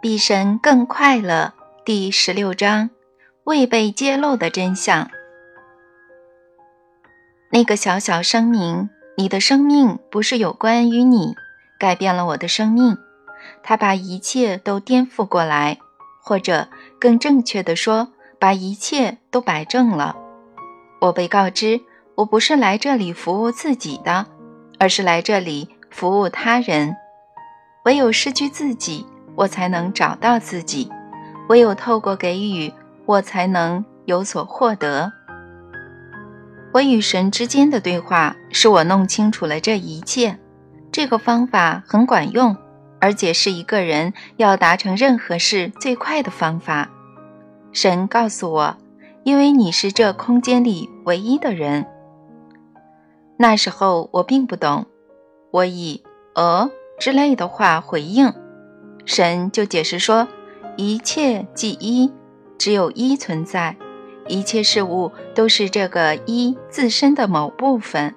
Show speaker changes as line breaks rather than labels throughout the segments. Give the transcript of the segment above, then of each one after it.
比神更快乐。第十六章，未被揭露的真相。那个小小声明，你的生命不是有关于你，改变了我的生命，他把一切都颠覆过来，或者更正确的说，把一切都摆正了。我被告知，我不是来这里服务自己的，而是来这里服务他人。唯有失去自己。我才能找到自己，唯有透过给予，我才能有所获得。我与神之间的对话，使我弄清楚了这一切。这个方法很管用，而且是一个人要达成任何事最快的方法。神告诉我，因为你是这空间里唯一的人。那时候我并不懂，我以“呃”之类的话回应。神就解释说，一切即一，只有一存在，一切事物都是这个一自身的某部分。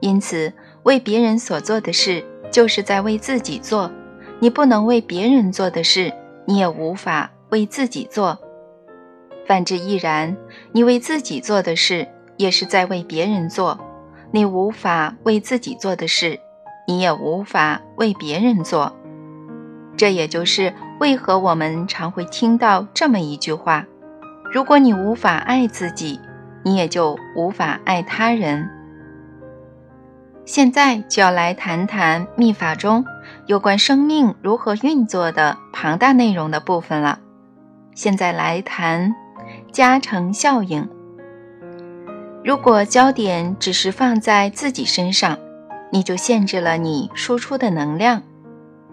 因此，为别人所做的事，就是在为自己做。你不能为别人做的事，你也无法为自己做。反之亦然，你为自己做的事，也是在为别人做。你无法为自己做的事，你也无法为别人做。这也就是为何我们常会听到这么一句话：如果你无法爱自己，你也就无法爱他人。现在就要来谈谈秘法中有关生命如何运作的庞大内容的部分了。现在来谈加成效应。如果焦点只是放在自己身上，你就限制了你输出的能量。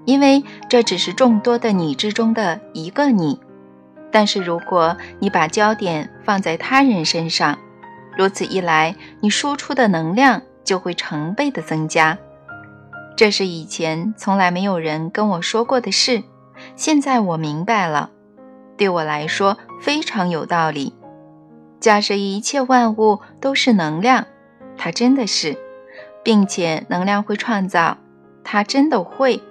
因为这只是众多的你之中的一个你，但是如果你把焦点放在他人身上，如此一来，你输出的能量就会成倍的增加。这是以前从来没有人跟我说过的事，现在我明白了，对我来说非常有道理。假设一切万物都是能量，它真的是，并且能量会创造，它真的会。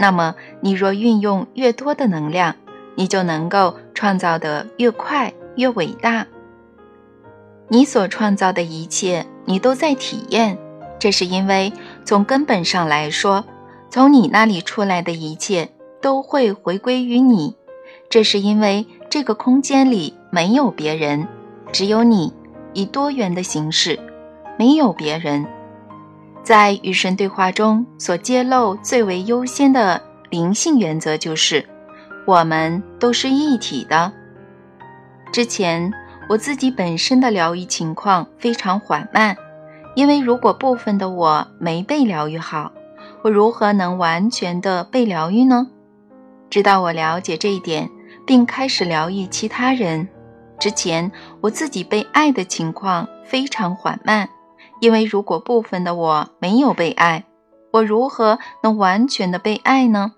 那么，你若运用越多的能量，你就能够创造得越快越伟大。你所创造的一切，你都在体验。这是因为从根本上来说，从你那里出来的一切都会回归于你。这是因为这个空间里没有别人，只有你，以多元的形式，没有别人。在与神对话中所揭露最为优先的灵性原则就是，我们都是一体的。之前我自己本身的疗愈情况非常缓慢，因为如果部分的我没被疗愈好，我如何能完全的被疗愈呢？直到我了解这一点，并开始疗愈其他人之前，我自己被爱的情况非常缓慢。因为如果部分的我没有被爱，我如何能完全的被爱呢？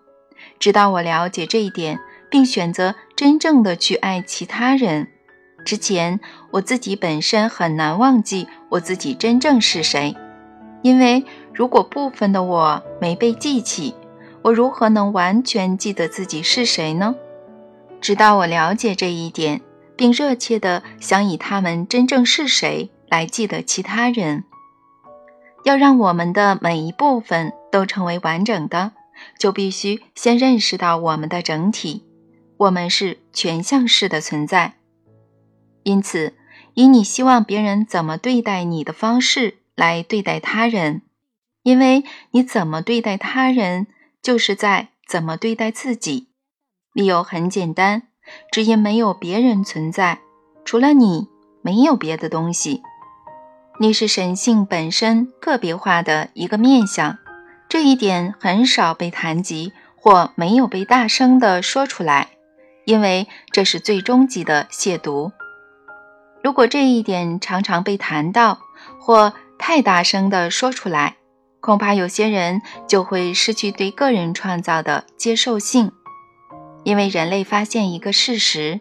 直到我了解这一点，并选择真正的去爱其他人之前，我自己本身很难忘记我自己真正是谁。因为如果部分的我没被记起，我如何能完全记得自己是谁呢？直到我了解这一点，并热切的想以他们真正是谁来记得其他人。要让我们的每一部分都成为完整的，就必须先认识到我们的整体。我们是全向式的存在。因此，以你希望别人怎么对待你的方式来对待他人，因为你怎么对待他人，就是在怎么对待自己。理由很简单，只因没有别人存在，除了你，没有别的东西。你是神性本身个别化的一个面相，这一点很少被谈及，或没有被大声地说出来，因为这是最终极的亵渎。如果这一点常常被谈到，或太大声地说出来，恐怕有些人就会失去对个人创造的接受性，因为人类发现一个事实，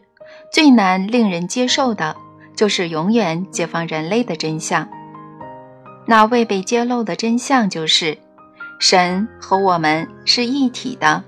最难令人接受的。就是永远解放人类的真相。那未被揭露的真相就是，神和我们是一体的。